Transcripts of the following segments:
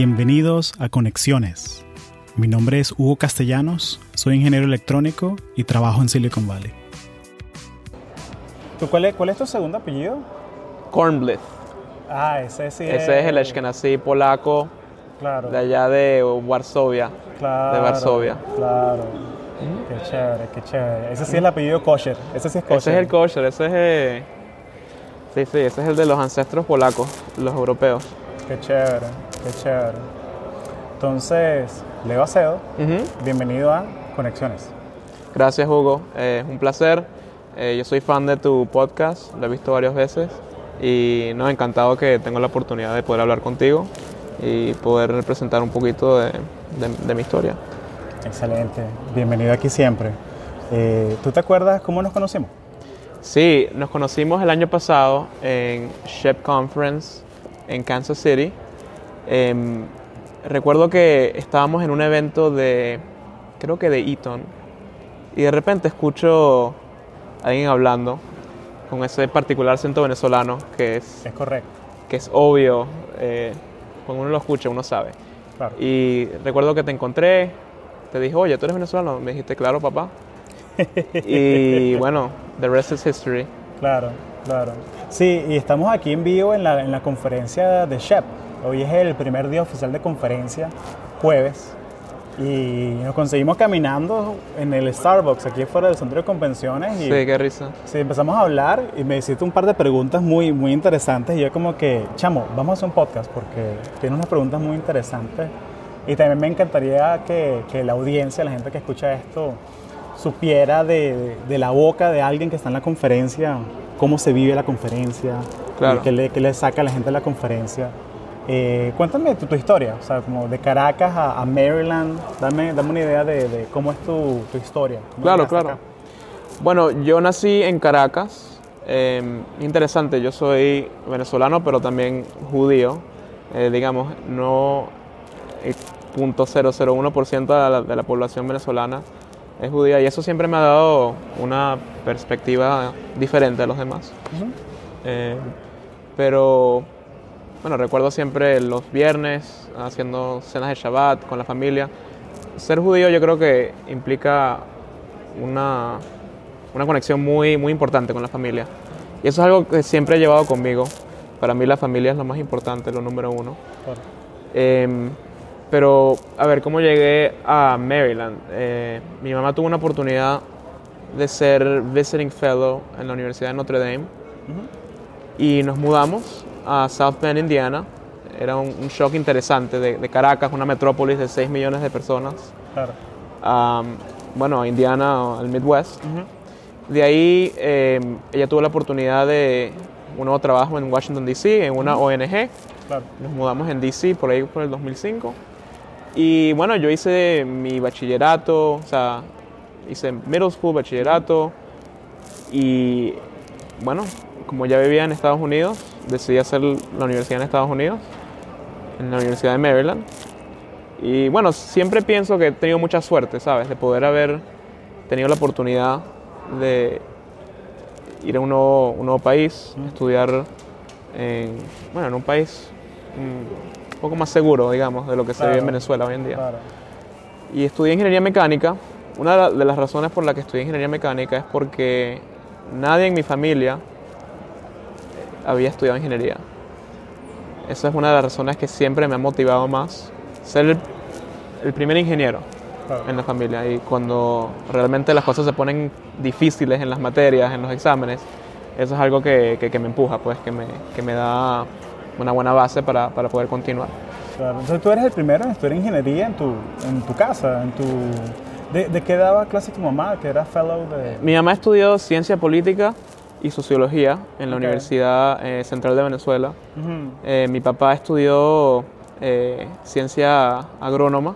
Bienvenidos a Conexiones. Mi nombre es Hugo Castellanos, soy ingeniero electrónico y trabajo en Silicon Valley. ¿Tú cuál, es, ¿Cuál es tu segundo apellido? Kornblith. Ah, ese sí Ese es el Ashkenazi polaco Claro. de allá de Varsovia. claro, de Varsovia. Claro. Qué chévere, qué chévere. Ese sí es el apellido kosher. Ese sí es kosher. Ese es el kosher, ese es eh, Sí, sí, ese es el de los ancestros polacos, los europeos. Qué chévere, qué chévere. Entonces, Leo Acedo, bienvenido a Conexiones. Gracias Hugo, Eh, es un placer. Eh, yo soy fan de tu podcast, lo he visto varias veces y no, encantado que tengo la oportunidad de poder hablar contigo y poder presentar un poquito de, de- de mi historia. Excelente, bienvenido aquí siempre. Eh, ¿Tú te acuerdas cómo nos conocimos? Sí, nos conocimos el año pasado en Shep Conference en Kansas City. Em, recuerdo que estábamos en un evento de, creo que de Eaton, y de repente escucho a alguien hablando con ese particular acento venezolano que es, Es correcto, que es obvio, eh, cuando uno lo escucha uno sabe. claro. Y recuerdo que te encontré, te dije, oye, ¿tú eres venezolano? Me dijiste, claro, papá. y bueno, the rest is history. Claro, claro. Sí, y estamos aquí en vivo en la, en la conferencia de SHEP. Hoy es el primer día oficial de conferencia, jueves. Y nos conseguimos caminando en el Starbucks, aquí fuera del centro de convenciones. Y Sí, qué risa. sí, empezamos a hablar y me hiciste un par de preguntas muy, muy interesantes. Y yo como que, chamo, vamos a hacer un podcast porque tiene unas preguntas muy interesantes. Y también me encantaría que, que la audiencia, la gente que escucha esto, supiera de, de la boca de alguien que está en la conferencia, cómo se vive la conferencia, Claro. qué le, qué le saca a la gente de la conferencia. Eh, cuéntame tu, tu historia, o sea, como de Caracas a, a Maryland, dame, dame una idea de, de cómo es tu, tu historia. ¿Cómo Claro, claro. acá? Bueno, yo nací en Caracas. Eh, interesante, yo soy venezolano, pero también judío. Eh, digamos, no el 0.001% de la, de la población venezolana es judía y eso siempre me ha dado una perspectiva diferente a los demás. Ujú. Eh, pero bueno, recuerdo siempre los viernes haciendo cenas de Shabbat con la familia. Ser judío yo creo que implica una, una conexión muy, muy importante con la familia. Y eso es algo que siempre he llevado conmigo. Para mí la familia es lo más importante, lo número uno. Claro. Em, pero, a ver, ¿cómo llegué a Maryland? Eh, mi mamá tuvo una oportunidad de ser visiting fellow en la Universidad de Notre Dame Ujú. y nos mudamos a South Bend, Indiana. Era un, un shock interesante de, de Caracas, una metrópolis de 6 millones de personas, Claro. a, bueno, a Indiana, al Midwest. Ujú. De ahí eh, ella tuvo la oportunidad de un nuevo trabajo en Washington, D.C., en una ONG. Claro. Nos mudamos en DC por ahí por el 2005. Y bueno, yo hice mi bachillerato, o sea, hice middle school, bachillerato. Y bueno, como ya vivía en Estados Unidos, decidí hacer la universidad en Estados Unidos, en la Universidad de Maryland. Y bueno, siempre pienso que he tenido mucha suerte, ¿sabes? De poder haber tenido la oportunidad de ir a un nuevo, un nuevo país, estudiar en, bueno, en un país mm, un poco más seguro, digamos, de lo que se vive en Claro. Venezuela hoy en día. Claro. Y estudié ingeniería mecánica. Una de la- las razones por las que estudié ingeniería mecánica es porque nadie en mi familia había estudiado ingeniería. Esa es una de las razones que siempre me ha motivado más. Ser el, el primer ingeniero Claro. en la familia. Y cuando realmente las cosas se ponen difíciles en las materias, en los exámenes, eso es algo que, que- que me empuja, pues, que me, que me da una buena base para, para poder continuar. Claro, entonces tú eres el primero en estudiar ingeniería en tu, en tu casa, en tu... ¿De, de qué daba clase tu mamá, que era fellow de...? Mi mamá estudió ciencia política y sociología en la. Universidad eh, Central de Venezuela. Eh, mi papá estudió eh, ciencia agrónoma.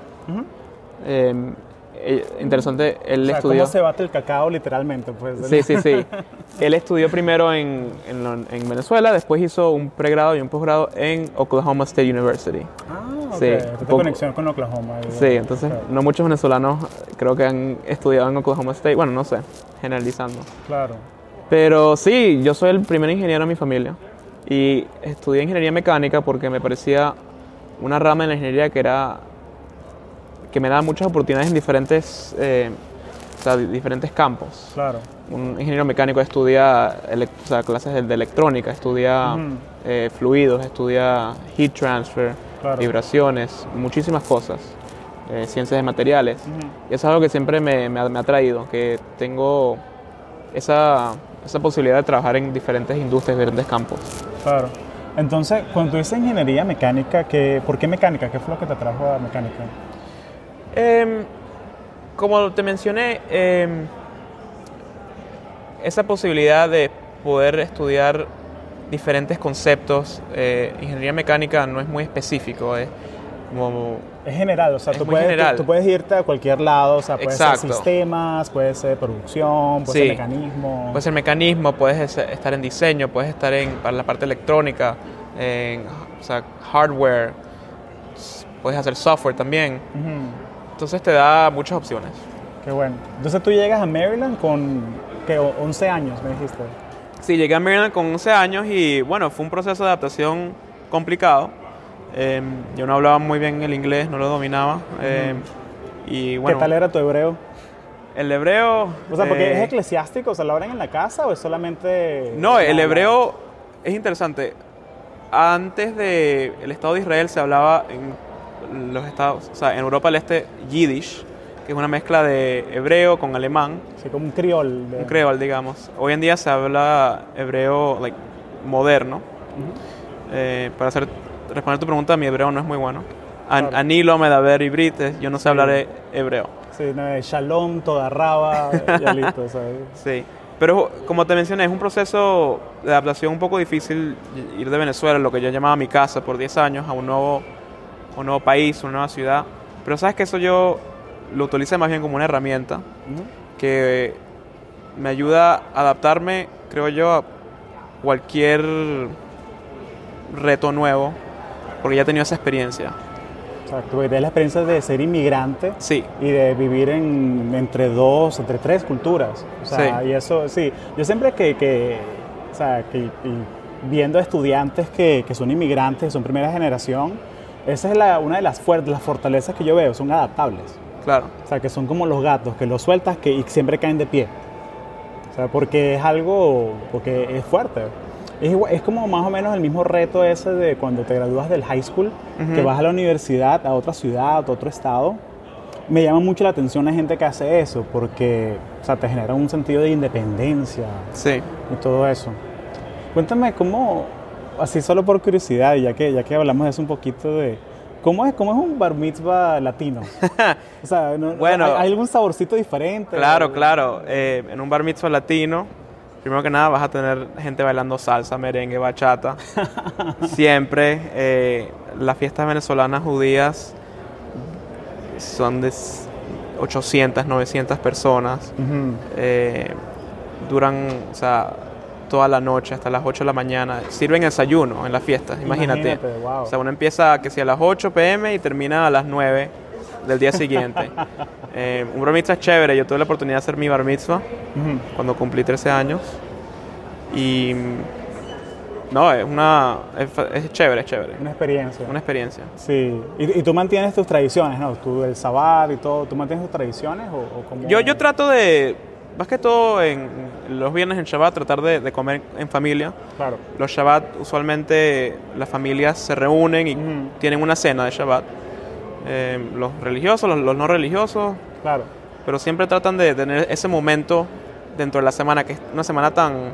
Eh, interesante, él O sea, estudió... ¿cómo se bate el cacao literalmente? Pues, Sí, sí, sí. Él estudió primero en, en, en Venezuela, después hizo un pregrado y un posgrado en Oklahoma State University. Ah, ok. Sí, poco- conexión con Oklahoma. Sí, entonces Claro. no muchos venezolanos creo que han estudiado en Oklahoma State. Bueno, no sé, generalizando. Claro. Pero sí, yo soy el primer ingeniero en mi familia y estudié ingeniería mecánica porque me parecía una rama de la ingeniería que era que me daba muchas oportunidades en diferentes, eh, o sea, di- diferentes campos. Claro. Un ingeniero mecánico estudia o sea, clases de, de electrónica, estudia Ujú. eh, fluidos, estudia heat transfer, Claro. vibraciones, muchísimas cosas, eh, ciencias de materiales. Ujú. Y eso es algo que siempre me, me ha, me ha traído, que tengo esa, esa posibilidad de trabajar en diferentes industrias, diferentes campos. Claro. Entonces, cuando tú dices ingeniería mecánica, ¿qué, ¿por qué mecánica? ¿Qué fue lo que te trajo a mecánica? Em, como te mencioné, em, esa posibilidad de poder estudiar diferentes conceptos, eh, ingeniería mecánica no es muy específico, es como Es general, o sea, tú puedes, tú puedes irte a cualquier lado, o sea, puede ser sistemas, puede ser producción, puede Sí. ser mecanismo. Puedes ser mecanismo, puedes es- estar en diseño, puedes estar en para la parte electrónica, en o sea, hardware, puedes hacer software también. Ujú. Entonces te da muchas opciones. Qué bueno. Entonces tú llegas a Maryland con ¿qué, o- 11 años, me dijiste. Sí, llegué a Maryland con 11 años y bueno, fue un proceso de adaptación complicado. Eh, yo no hablaba muy bien el inglés, no lo dominaba. eh, y bueno, ¿Qué tal era tu hebreo? el hebreo... O sea, porque eh, es eclesiástico, o sea, ¿lo hablan en la casa o es solamente...? No, el hebreo es interesante. Antes del el Estado de Israel se hablaba en los estados, o sea, en Europa del Este, Yiddish, que es una mezcla de hebreo con alemán, Sí, como un criol. de- un creol, digamos. Hoy en día se habla hebreo like, moderno. Ujú. Eh, para hacer, responder tu pregunta, mi hebreo no es muy bueno. An, Claro. Anilo, Medaber y Brites, yo no sé hablar he- hebreo. Sí, no, shalom, toda raba, ya listo, ¿sabes? Sí. Pero como te mencioné, es un proceso de adaptación un poco difícil ir de Venezuela, lo que yo llamaba mi casa, por 10 años, a un nuevo, un nuevo país, una nueva ciudad. Pero sabes que eso yo lo utilizo más bien como una herramienta Ujú. que me ayuda a adaptarme, creo yo, a cualquier reto nuevo, porque ya he tenido esa experiencia. Exacto, porque tienes la experiencia de ser inmigrante Sí, y de vivir en, entre dos, entre tres culturas. O sea, Sí. y eso, sí. Yo siempre que, que o sea, que viendo estudiantes que, que son inmigrantes, que son primera generación, esa es la, una de las, las fortalezas que yo veo, son adaptables. claro. O sea, que son como los gatos, que los sueltas que, y siempre caen de pie. O sea, porque es algo, porque es fuerte. Es, igual- es como más o menos el mismo reto ese de cuando te gradúas del high school, Ujú. que vas a la universidad, a otra ciudad, a otro estado. Me llama mucho la atención la gente que hace eso, porque o sea, te genera un sentido de independencia Sí. y todo eso. Cuéntame cómo, así solo por curiosidad, ya que, ya que hablamos de eso un poquito de... ¿Cómo es, cómo es un bar mitzvah latino? O sea, no- Bueno. ¿hay, hay algún saborcito diferente? Claro, claro. Eh, en un bar mitzvah latino, primero que nada vas a tener gente bailando salsa, merengue, bachata. Siempre. eh, las fiestas venezolanas judías son de s- 800, 900 personas. Eh, duran, o sea, toda la noche hasta las 8 de la mañana. Sirven desayuno en las fiestas, imagínate. Imagínate, wow. O sea, uno empieza que si a las 8 pm y termina a las 9 del día siguiente. Eh, un bar mitzvah es chévere. Yo tuve la oportunidad de hacer mi bar mitzvah Ujú. cuando cumplí 13 años. Y no, es una es, chévere, es chévere. Una experiencia. Una experiencia. Sí. ¿Y, y tú mantienes tus tradiciones, ¿no? Tú, el sabbat y todo, ¿tú mantienes tus tradiciones o, o cómo? Yo, yo trato de, más que todo en los viernes en Shabbat, tratar de, de comer en familia. Claro. Los Shabbat usualmente las familias se reúnen y Ujú. tienen una cena de Shabbat. Eh, los religiosos, los, los no religiosos, Claro. pero siempre tratan de tener ese momento dentro de la semana, que es una semana tan,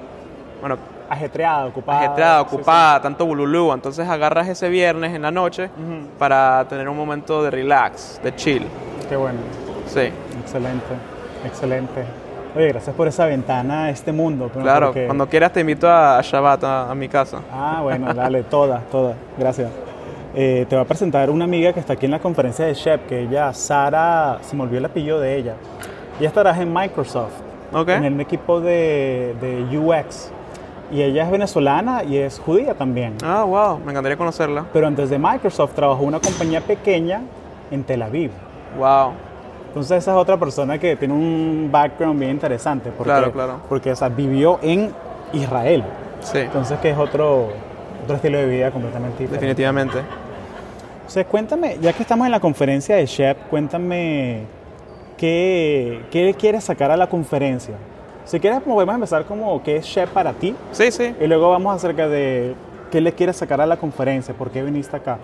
bueno, Ajetreada, ocupada. ajetreada, Sí, sí. ocupada, tanto bululú. Entonces agarras ese viernes en la noche Ujú. para tener un momento de relax, de chill. Qué bueno. Sí, Excelente. Excelente. Oye, gracias por esa ventana a este mundo. claro. Porque- Cuando quieras te invito a Shabbat, a, a mi casa. Ah, bueno, dale, todas, todas. Gracias. Eh, te voy a presentar una amiga que está aquí en la conferencia de Shep, que ella, Sara, se me olvidó el apellido de ella. Ella trabaja en Microsoft, Ok. en el equipo de, de UX. Y ella es venezolana y es judía también. Ah, wow, me encantaría conocerla. Pero antes de Microsoft trabajó en una compañía pequeña en Tel Aviv. Wow. Entonces esa es otra persona que tiene un background bien interesante. Porque, Claro, claro. Porque o sea, vivió en Israel. Sí, Entonces que es otro, otro estilo de vida completamente diferente. definitivamente. O sea, cuéntame, ya que estamos en la conferencia de Shep, cuéntame qué, qué le quieres sacar a la conferencia. Si quieres, podemos empezar como qué es Shep para ti Sí, sí. y luego vamos acerca de qué le quieres sacar a la conferencia, por qué viniste acá.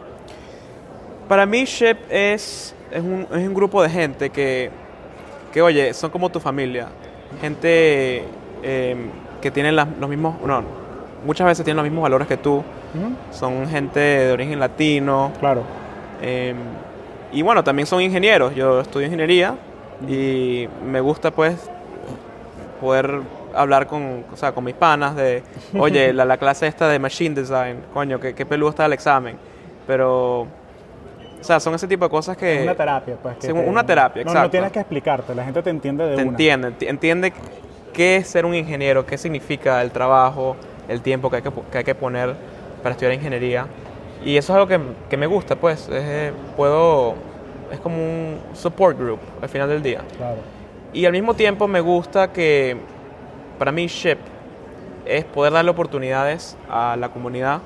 Para mí, Shep es, es, un, es un grupo de gente que, que, oye, son como tu familia. Gente eh, que tienen las- los mismos, no, muchas veces tienen los mismos valores que tú. Son gente de origen latino. Claro. eh, y bueno, también son ingenieros. Yo estudio ingeniería y me gusta pues poder hablar con, o sea, con mis panas de, oye, la, la clase esta de Machine Design, coño, qué, qué peludo está el examen. Pero, o sea, son ese tipo de cosas que... una terapia, pues. que sí, una terapia, no, exacto. No tienes que explicarte, la gente te entiende de te una. entiende, enti- entiende qué es ser un ingeniero, qué significa el trabajo, el tiempo que hay que, que hay que poner para estudiar ingeniería. Y eso es algo que, que me gusta, pues. Es, eh, puedo. Es como un support group al final del día. Claro. Y al mismo tiempo me gusta que para mí SHIP es poder darle oportunidades a la comunidad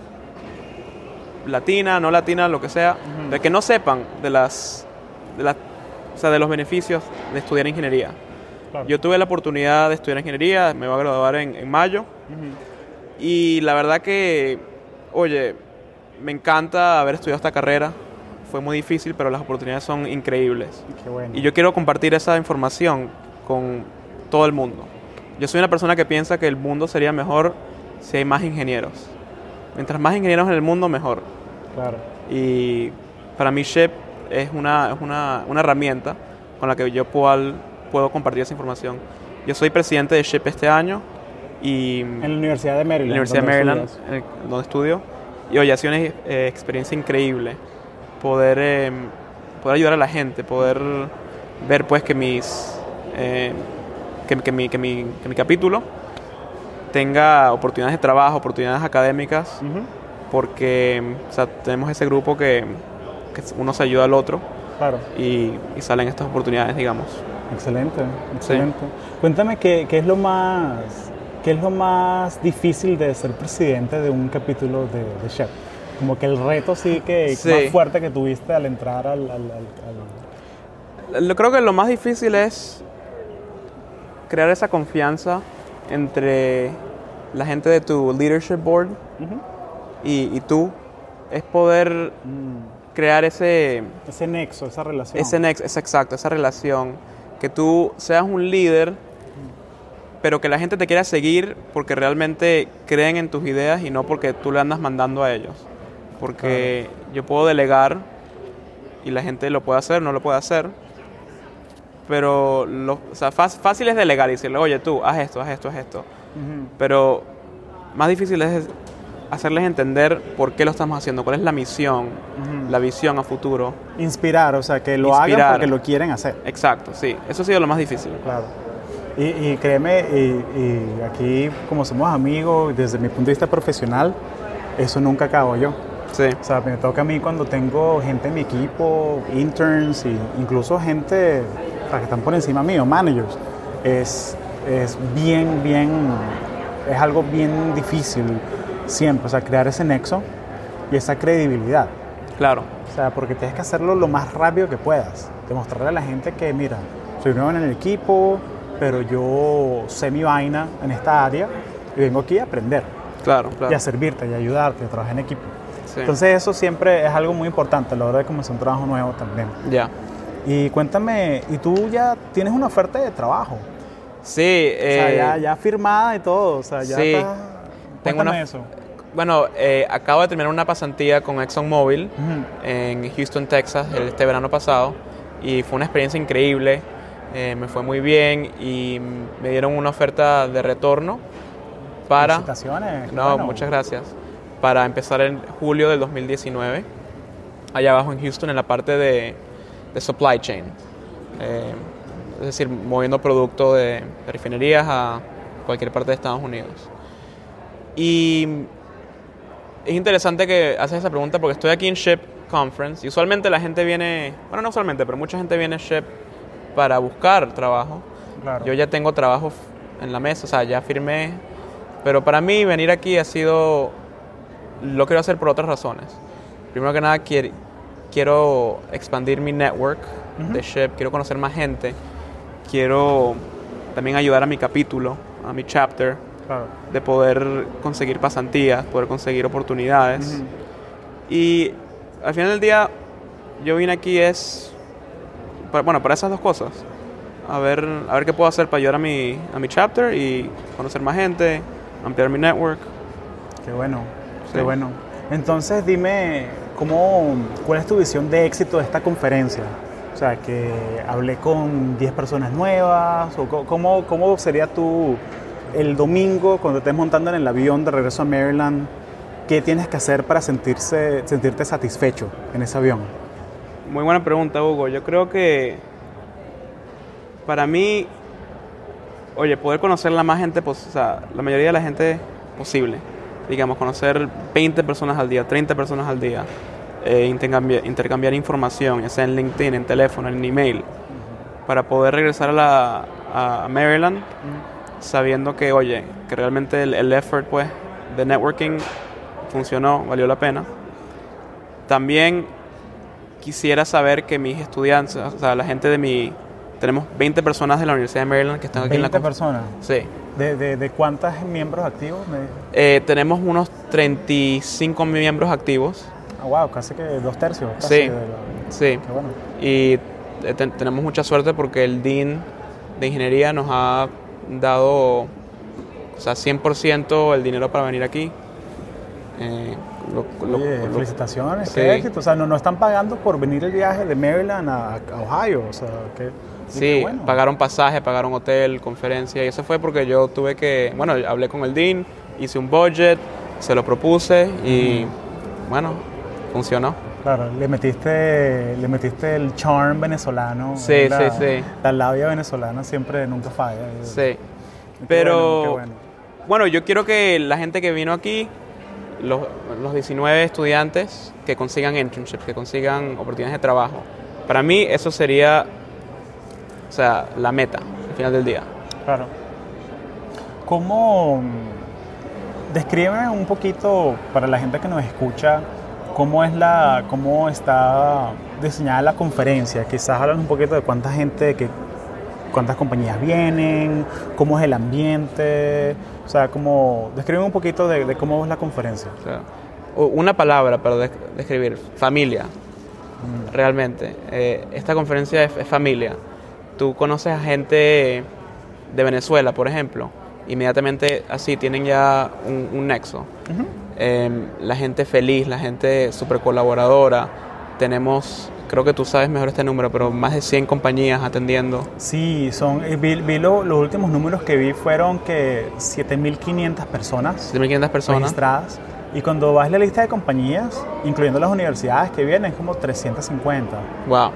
latina, no latina, lo que sea, de que no sepan de las, de las o sea, de los beneficios de estudiar ingeniería. Claro. Yo tuve la oportunidad de estudiar ingeniería, me voy a graduar en, en mayo Ujú. y la verdad que, oye, me encanta haber estudiado esta carrera. Fue muy difícil, pero las oportunidades son increíbles. Qué bueno. Y yo quiero compartir esa información con todo el mundo. Yo soy una persona que piensa que el mundo sería mejor si hay más ingenieros. Mientras más ingenieros en el mundo, mejor. Claro. Y para mí SHIP es una, es una, una herramienta con la que yo puedo, puedo compartir esa información. Yo soy presidente de SHIP este año y En la Universidad de en Maryland. la Universidad de Maryland, en el- donde estudio. Y oye, ha sido una eh, experiencia increíble poder, eh, poder ayudar a la gente, poder ver pues que mis eh, que, que mi, que, mi, que mi capítulo tenga oportunidades de trabajo, oportunidades académicas, Ujú. Porque o sea, tenemos ese grupo que, que uno se ayuda al otro Claro. y, y salen estas oportunidades, digamos. Excelente, excelente. Cuéntame qué, qué es lo más qué es lo más difícil de ser presidente de un capítulo de, de Chef. Como que el reto sí que Sí. más fuerte que tuviste al entrar al, al- al- al- Lo- Creo que lo más difícil es crear esa confianza entre la gente de tu leadership board. Y, y tú. Es poder Mm, crear ese, ese nexo, esa relación. ese nex, es exacto, esa relación. Que tú seas un líder, pero que la gente te quiera seguir porque realmente creen en tus ideas y no porque tú le andas mandando a ellos. Porque yo puedo delegar y la gente lo puede hacer, no lo puede hacer. Pero lo, o sea, fácil, es delegar y decirle, oye tú, haz esto, haz esto, haz esto. Pero más difícil es hacerles entender por qué lo estamos haciendo, cuál es la misión, la visión a futuro. Inspirar, o sea, que lo hagan porque lo quieren hacer. Exacto, sí. Eso ha sido lo más difícil. Claro. Y, y créeme, y, y aquí como somos amigos, desde mi punto de vista profesional, eso nunca acabo yo. Sí, O sea, me toca a mí cuando tengo gente en mi equipo, interns e incluso gente o sea, que están por encima mío, managers. Es, es bien, bien, es algo bien difícil siempre, o sea, crear ese nexo y esa credibilidad. claro. O sea, porque tienes que hacerlo lo más rápido que puedas. Demostrarle a la gente que, mira, soy nuevo en el equipo, pero yo sé mi vaina en esta área y vengo aquí a aprender Claro, claro. y a servirte y a ayudarte, a trabajar en equipo. Sí. Entonces eso siempre es algo muy importante a la hora de comenzar un trabajo nuevo también. ya. Y cuéntame, ¿y tú ya tienes una oferta de trabajo? Sí, o sea, eh, ya, ya firmada y todo, o sea, ya sí. Tengo Cuéntame una- eso. bueno, eh, acabo de terminar una pasantía con ExxonMobil Ujú. en Houston, Texas, el- este verano pasado, y fue una experiencia increíble. eh, me fue muy bien y me dieron una oferta de retorno para... Felicitaciones. No, bueno. muchas gracias. Para empezar en julio del 2019, allá abajo en Houston, en la parte de, de supply chain. Eh, es decir, moviendo producto de, de refinerías a cualquier parte de Estados Unidos. Y es interesante que haces esa pregunta porque estoy aquí en SHIP Conference y usualmente la gente viene, bueno, no usualmente, pero mucha gente viene a SHIP para buscar trabajo. Claro. Yo ya tengo trabajo en la mesa, o sea, ya firmé. Pero para mí venir aquí ha sido, lo quiero hacer por otras razones. Primero que nada, quiero, quiero expandir mi network de SHIP, quiero conocer más gente, quiero también ayudar a mi capítulo, a mi chapter, Claro. de poder conseguir pasantías, poder conseguir oportunidades. Y al final del día, yo vine aquí es, para- bueno, para esas dos cosas. A ver, a ver qué puedo hacer para ayudar a mi, a mi chapter y conocer más gente, ampliar mi network. Qué bueno, qué Sí. bueno. Entonces dime, ¿cómo, ¿cuál es tu visión de éxito de esta conferencia? O sea, que hablé con 10 personas nuevas, o ¿cómo, cómo sería tú el domingo cuando estés montando en el avión de regreso a Maryland? ¿Qué tienes que hacer para sentirse, sentirte satisfecho en ese avión? Muy buena pregunta, Hugo. Yo creo que para mí, oye, poder conocer la más gente, pos- o sea, la mayoría de la gente posible. Digamos, conocer 20 personas al día, 30 personas al día. eh, intercambiar, intercambiar información, ya sea en LinkedIn, en teléfono, en email, para poder regresar a, la, a Maryland sabiendo que, oye, que realmente el, el effort, pues, de networking funcionó, valió la pena. También quisiera saber que mis estudiantes, o sea, la gente de mi... Tenemos 20 personas de la Universidad de Maryland que están aquí en la 20 conf- personas. Sí. ¿De, de, de cuántos miembros activos? Eh, tenemos unos 35 miembros activos. Ah, wow, casi que dos tercios. casi Sí. de la- Sí. Qué bueno. Y eh, ten- tenemos mucha suerte porque el Dean de Ingeniería nos ha dado, o sea, 100% el dinero para venir aquí. Eh, lo- lo- Oye, lo- felicitaciones, Sí. qué éxito. O sea, no, no están pagando por venir el viaje de Maryland a, a Ohio. O sea, que, Sí, bueno. pagaron pasaje, pagaron hotel, conferencia, y eso fue porque yo tuve que, bueno, hablé con el Dean, hice un budget, se lo propuse y, bueno, funcionó. Claro, le metiste, le metiste el charm venezolano. Sí, la, sí, sí. La labia venezolana siempre nunca falla. Sí. Qué Pero, bueno, qué bueno. bueno, yo quiero que la gente que vino aquí, los, los 19 estudiantes, que consigan internships, que consigan oportunidades de trabajo. Para mí eso sería, o sea, la meta al final del día. Claro. ¿Cómo mm, descríbeme un poquito para la gente que nos escucha cómo es la cómo está diseñada la conferencia? Quizás hablan un poquito de cuánta gente que cuántas compañías vienen, cómo es el ambiente, o sea, cómo describe un poquito de, de cómo es la conferencia. Una palabra para des- describir, familia, realmente. Eh, esta conferencia es, es familia. Tú conoces a gente de Venezuela, por ejemplo, inmediatamente así tienen ya un, un nexo. Eh, la gente feliz, la gente súper colaboradora. Tenemos, creo que tú sabes mejor este número, pero más de 100 compañías atendiendo. Sí, son eh, vi, vi lo- los últimos números que vi fueron que 7500 personas 7.500 personas. registradas. Y cuando vas a la lista de compañías, incluyendo las universidades que vienen, es como 350. Wow.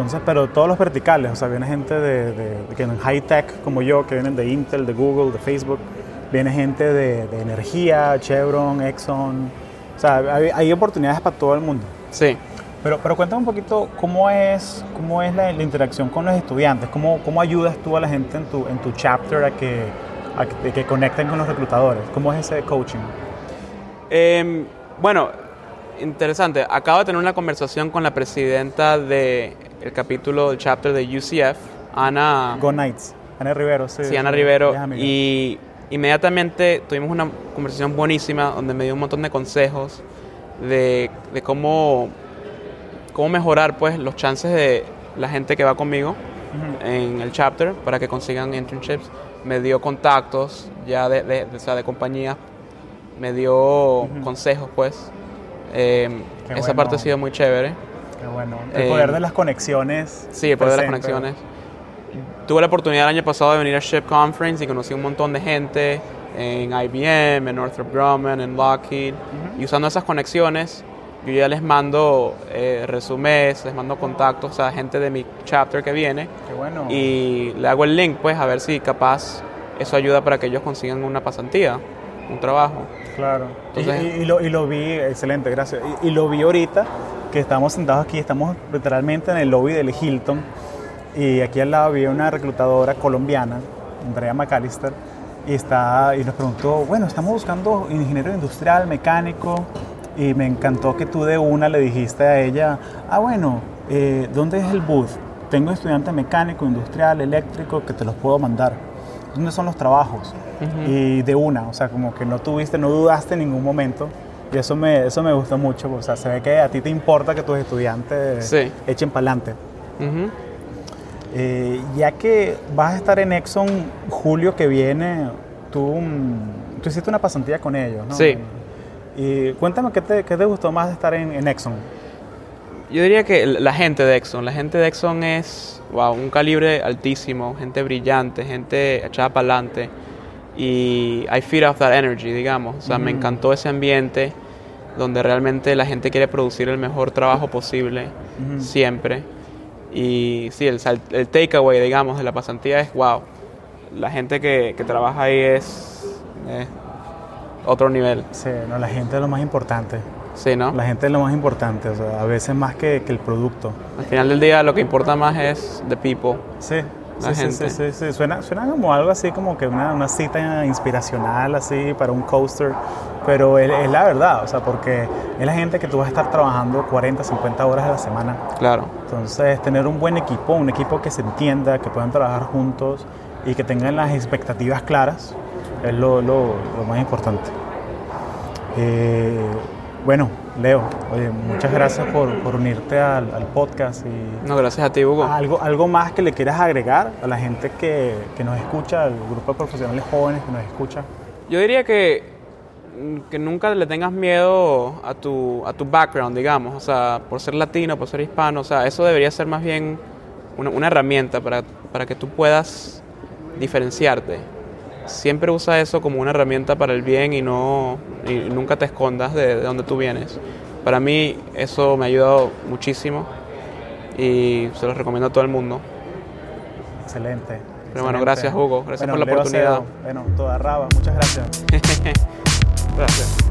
Entonces, pero todos los verticales, o sea, viene gente de, de- de que en high tech como yo, que vienen de Intel, de Google, de Facebook, viene gente de, de energía, Chevron, Exxon, o sea, hay, hay oportunidades para todo el mundo. Sí. Pero, pero cuéntame un poquito cómo es, cómo es la, la interacción con los estudiantes, cómo, cómo ayudas tú a la gente en tu, en tu chapter a que, a que, que conecten con los reclutadores, cómo es ese coaching. Eh, bueno, interesante. Acabo de tener una conversación con la presidenta del capítulo del chapter de UCF, Ana, Go Nights, Ana Rivero, sí. sí, Ana Rivero, y inmediatamente tuvimos una conversación buenísima donde me dio un montón de consejos de, de cómo, cómo mejorar pues los chances de la gente que va conmigo Ujú. en el chapter para que consigan internships. Me dio contactos ya de, de, de- o sea, de compañías, me dio consejos pues. Eh, esa bueno. parte ha sido muy chévere. Qué bueno. El Eh, poder de las conexiones. Sí, el poder de las conexiones. Tuve la oportunidad el año pasado de venir a Ship Conference y conocí un montón de gente en IBM, en Northrop Grumman, en Lockheed. Y usando esas conexiones, yo ya les mando eh, resumés, les mando contactos a gente de mi chapter que viene Qué bueno. y le hago el link, pues, a ver si capaz eso ayuda para que ellos consigan una pasantía, un trabajo. Claro. Y- Entonces- y, y lo, y lo vi, excelente, gracias. Y, y lo vi ahorita, que estamos sentados aquí, estamos literalmente en el lobby del Hilton. Y aquí al lado había una reclutadora colombiana, Andrea McAllister, y, está, y nos preguntó, bueno, estamos buscando ingeniero industrial, mecánico, y me encantó que tú de una le dijiste a ella, ah bueno, eh, ¿dónde es el booth? Tengo estudiante mecánico, industrial, eléctrico que te los puedo mandar. ¿Dónde son los trabajos? Y de una, o sea, como que no tuviste, no dudaste en ningún momento. Y eso me, eso me gustó mucho, o sea, se ve que a ti te importa que tus estudiantes Sí. echen para adelante. Eh, ya que vas a estar en Exxon julio que viene, tú, mm, tú hiciste una pasantía con ellos, ¿no? Sí. Y cuéntame qué te, qué te gustó más de estar en, en Exxon. Yo diría que la gente de Exxon, la gente de Exxon es wow, un calibre altísimo, gente brillante, gente echada para adelante. Y I feed off that energy, digamos. O sea, me encantó ese ambiente donde realmente la gente quiere producir el mejor trabajo posible, siempre. Y sí, el, el takeaway, digamos, de la pasantía es wow. La gente que, que trabaja ahí es, es otro nivel. Sí, no, la gente es lo más importante. Sí, ¿no? La gente es lo más importante, o sea, a veces más que, que el producto. Al final del día lo que importa más es the people. Sí, La sí, sí, gente. sí, sí, sí. Suena, suena como algo así, como que una, una cita inspiracional así para un coaster, pero es, es la verdad, o sea, porque es la gente que tú vas a estar trabajando 40, 50 horas a la semana. Claro. Entonces, tener un buen equipo, un equipo que se entienda, que puedan trabajar juntos y que tengan las expectativas claras, es lo, lo- lo más importante. Eh, bueno, Leo, oye, muchas gracias por, por unirte al, al podcast y No, gracias a ti, Hugo. algo, algo más que le quieras agregar a la gente que, que nos escucha, al grupo de profesionales jóvenes que nos escucha. Yo diría que, que nunca le tengas miedo a tu, a tu background, digamos. O sea, por ser latino, por ser hispano. O sea, eso debería ser más bien una, una herramienta para, para que tú puedas diferenciarte. Siempre usa eso como una herramienta para el bien y, no, y nunca te escondas de, de donde tú vienes. Para mí eso me ha ayudado muchísimo y se lo recomiendo a todo el mundo. Excelente. Pero bueno, gracias, Hugo. Gracias por la Leo oportunidad. Bueno, toda raba, muchas gracias. Gracias.